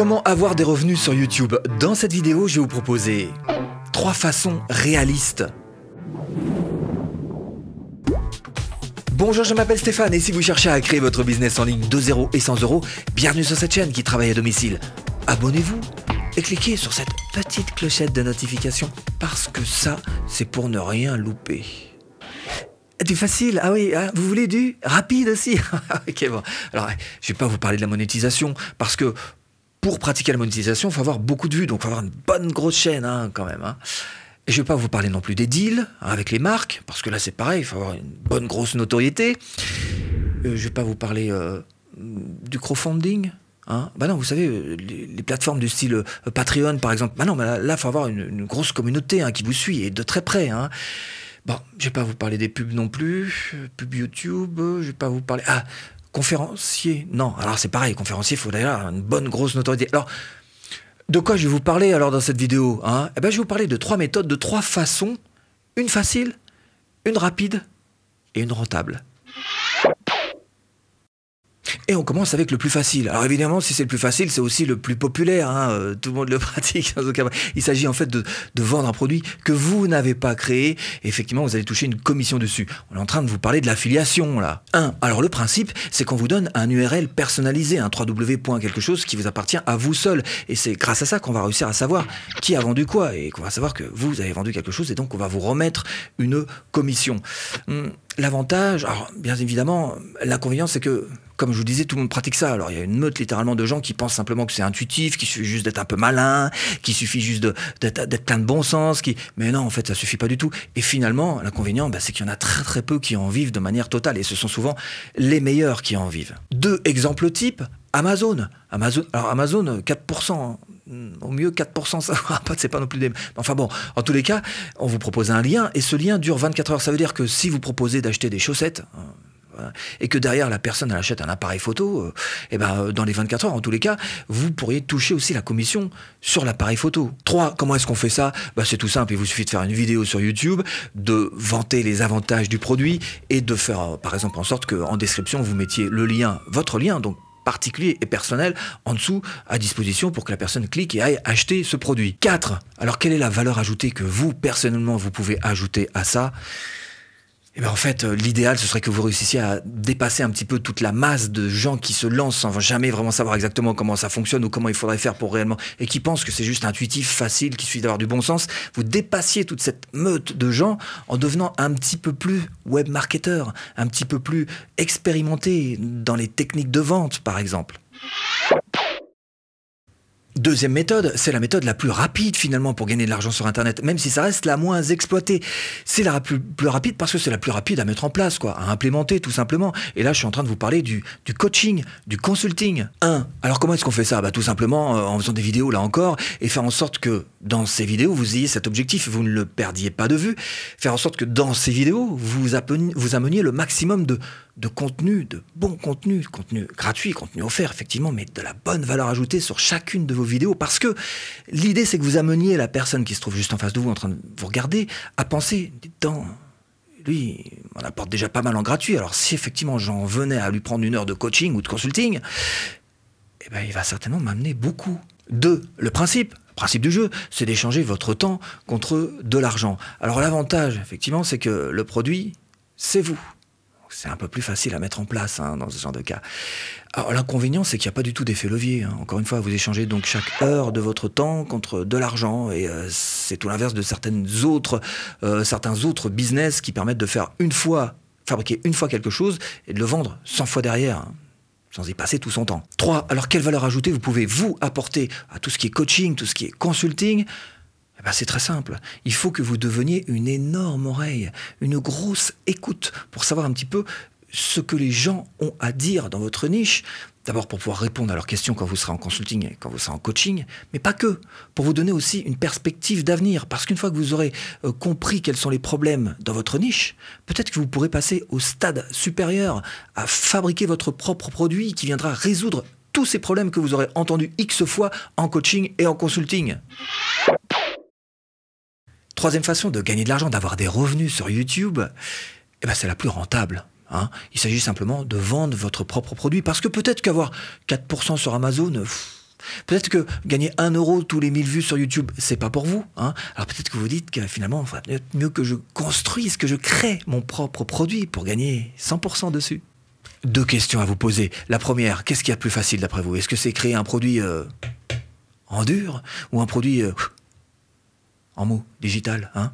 Comment avoir des revenus sur YouTube Dans cette vidéo, je vais vous proposer trois façons réalistes. Bonjour, je m'appelle Stéphane et si vous cherchez à créer votre business en ligne de 0 et 100 euros, bienvenue sur cette chaîne qui travaille à domicile. Abonnez-vous et cliquez sur cette petite clochette de notification parce que ça, c'est pour ne rien louper. Du facile, ah oui, hein, vous voulez du rapide aussi Ok, bon. Alors, je vais pas vous parler de la monétisation parce que pour pratiquer la monétisation, il faut avoir beaucoup de vues, donc il faut avoir une bonne grosse chaîne hein, quand même. Hein. Et je ne vais pas vous parler non plus des deals avec les marques, parce que là c'est pareil, il faut avoir une bonne grosse notoriété. Euh, je ne vais pas vous parler euh, du crowdfunding. Hein. Bah non, vous savez, euh, les, plateformes du style Patreon par exemple, bah non, là il faut avoir une, grosse communauté qui vous suit et de très près. Bon, je vais pas vous parler des pubs non plus, pubs YouTube, je vais pas vous parler. Ah, conférencier, non. Alors c'est pareil, conférencier, il faut d'ailleurs une bonne grosse notoriété. Alors, de quoi je vais vous parler alors dans cette vidéo hein? Eh ben, Je vais vous parler de trois méthodes, de trois façons. Une facile, une rapide et une rentable. Et on commence avec le plus facile. Alors évidemment, si c'est le plus facile, c'est aussi le plus populaire. Hein, euh, tout le monde le pratique. Il s'agit en fait de, vendre un produit que vous n'avez pas créé. effectivement, vous allez toucher une commission dessus. On est en train de vous parler de l'affiliation là. Un. Alors le principe, c'est qu'on vous donne un URL personnalisé, un www. quelque chose qui vous appartient à vous seul. Et c'est grâce à ça qu'on va réussir à savoir qui a vendu quoi et qu'on va savoir que vous avez vendu quelque chose et donc on va vous remettre une commission. Hum, l'avantage, alors bien évidemment, l'inconvénient, c'est que comme je vous disais, tout le monde pratique ça. Alors il y a une meute littéralement de gens qui pensent simplement que c'est intuitif, qu'il suffit juste d'être un peu malin, qu'il suffit juste d'être plein de bon sens. Qui... Mais non, en fait, ça suffit pas du tout. Et finalement, l'inconvénient, bah, c'est qu'il y en a très très peu qui en vivent de manière totale. Et ce sont souvent les meilleurs qui en vivent. Deux exemples types. Amazon. Amazon, alors Amazon, 4%. Hein. Au mieux 4%, ça c'est pas non plus des... Enfin bon, en tous les cas, on vous propose un lien et ce lien dure 24 heures. Ça veut dire que si vous proposez d'acheter des chaussettes, hein, et que derrière la personne elle achète un appareil photo, et euh, eh ben euh, dans les 24 heures en tous les cas, vous pourriez toucher aussi la commission sur l'appareil photo. 3. Comment est-ce qu'on fait ça? Bah, C'est tout simple, il vous suffit de faire une vidéo sur YouTube, de vanter les avantages du produit et de faire euh, par exemple en sorte qu'en description vous mettiez le lien, votre lien, donc particulier et personnel en dessous à disposition pour que la personne clique et aille acheter ce produit. 4. Alors quelle est la valeur ajoutée que vous personnellement vous pouvez ajouter à ça? Eh ben, en fait, euh, l'idéal, ce serait que vous réussissiez à dépasser un petit peu toute la masse de gens qui se lancent sans jamais vraiment savoir exactement comment ça fonctionne ou comment il faudrait faire pour réellement, et qui pensent que c'est juste intuitif, facile, qu'il suffit d'avoir du bon sens. Vous dépassiez toute cette meute de gens en devenant un petit peu plus web marketeur, un petit peu plus expérimenté dans les techniques de vente, par exemple. Deuxième méthode, c'est la méthode la plus rapide finalement pour gagner de l'argent sur Internet, même si ça reste la moins exploitée. C'est la plus, rapide parce que c'est la plus rapide à mettre en place, quoi, à implémenter tout simplement. Et là, je suis en train de vous parler du, coaching, du consulting. Un, alors comment est-ce qu'on fait ça? Bah, Tout simplement euh, en faisant des vidéos là encore, et faire en sorte que dans ces vidéos, vous ayez cet objectif, vous ne le perdiez pas de vue. Faire en sorte que dans ces vidéos, vous, vous ameniez le maximum de, de contenu, de bon contenu, contenu gratuit, contenu offert effectivement, mais de la bonne valeur ajoutée sur chacune de vos parce que l'idée c'est que vous ameniez la personne qui se trouve juste en face de vous en train de vous regarder à penser, dans lui, on apporte déjà pas mal en gratuit, alors si effectivement j'en venais à lui prendre une heure de coaching ou de consulting, eh ben, il va certainement m'amener beaucoup. Deux, le principe, principe du jeu, c'est d'échanger votre temps contre de l'argent. Alors l'avantage, effectivement, c'est que le produit, c'est vous c'est un peu plus facile à mettre en place hein, dans ce genre de cas. Alors l'inconvénient, c'est qu'il n'y a pas du tout d'effet levier. Hein. Encore une fois, vous échangez donc chaque heure de votre temps contre de l'argent, et euh, c'est tout l'inverse de certaines autres, euh, certains autres business qui permettent de faire une fois, fabriquer une fois quelque chose et de le vendre 100 fois derrière. Hein, sans y passer tout son temps. 3. Alors quelle valeur ajoutée vous pouvez vous apporter à tout ce qui est coaching, tout ce qui est consulting eh ben, c'est très simple. Il faut que vous deveniez une énorme oreille, une grosse écoute pour savoir un petit peu ce que les gens ont à dire dans votre niche. D'abord pour pouvoir répondre à leurs questions quand vous serez en consulting et quand vous serez en coaching, mais pas que, pour vous donner aussi une perspective d'avenir. Parce qu'une fois que vous aurez euh, compris quels sont les problèmes dans votre niche, peut-être que vous pourrez passer au stade supérieur à fabriquer votre propre produit qui viendra résoudre tous ces problèmes que vous aurez entendus X fois en coaching et en consulting. Troisième façon de gagner de l'argent, d'avoir des revenus sur YouTube, eh ben c'est la plus rentable. Hein. Il s'agit simplement de vendre votre propre produit. Parce que peut-être qu'avoir 4% sur Amazon, Peut-être que gagner 1 euro tous les 1000 vues sur YouTube, c'est pas pour vous. Hein Alors peut-être que vous dites que finalement, il faudrait mieux que je construise, que je crée mon propre produit pour gagner 100% dessus. Deux questions à vous poser. La première, qu'est-ce qu'il y a de plus facile d'après vous? Est-ce que c'est créer un produit euh, en dur ou un produit euh, en mot, digital hein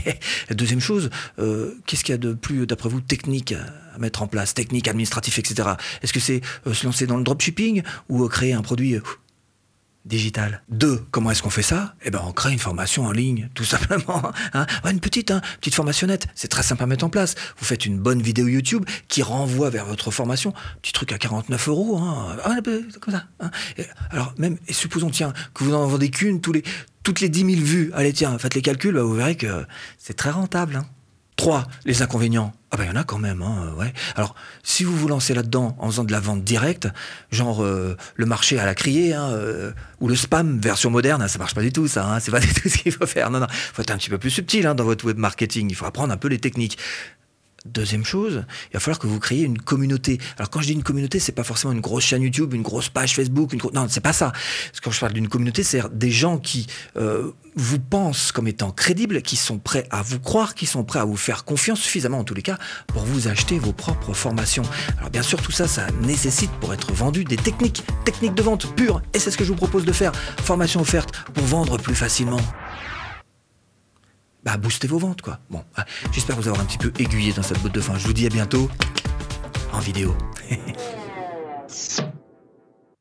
deuxième chose, euh, qu'est-ce qu'il y a de plus, d'après vous, technique à mettre en place, technique, administratif, etc. Est-ce que c'est se lancer dans le dropshipping ou créer un produit digital? Deux, comment est-ce qu'on fait ça? Eh ben, on crée une formation en ligne, tout simplement. Hein une petite, hein, petite formationnette. C'est très simple à mettre en place. Vous faites une bonne vidéo YouTube qui renvoie vers votre formation. Petit truc à 49 euros. Hein. Ah. Hein. alors, même, et supposons, tiens, que vous n'en vendez qu'une tous les, toutes les 10 000 vues. Allez, tiens, faites les calculs, bah, vous verrez que c'est très rentable. Hein. 3. Les inconvénients. Ah ben il y en a quand même, hein, ouais. Alors, si vous vous lancez là-dedans en faisant de la vente directe, genre euh, le marché à la criée, hein, euh, ou le spam version moderne, ça marche pas du tout ça, hein, c'est pas du tout ce qu'il faut faire. Non, non, faut être un petit peu plus subtil hein, dans votre web marketing, il faut apprendre un peu les techniques. Deuxième chose, il va falloir que vous créiez une communauté. Alors quand je dis une communauté, c'est pas forcément une grosse chaîne YouTube, une grosse page Facebook, une non, c'est pas ça. Quand je parle d'une communauté, c'est des gens qui euh, vous pensent comme étant crédibles, qui sont prêts à vous croire, qui sont prêts à vous faire confiance suffisamment en tous les cas pour vous acheter vos propres formations. Alors bien sûr, tout ça, ça nécessite pour être vendu des techniques, techniques de vente pures. Et c'est ce que je vous propose de faire. Formation offerte pour vendre plus facilement bah, boostez vos ventes, quoi. Bon, ah, j'espère vous avoir un petit peu aiguillé dans cette botte de fin. Je vous dis à bientôt en vidéo.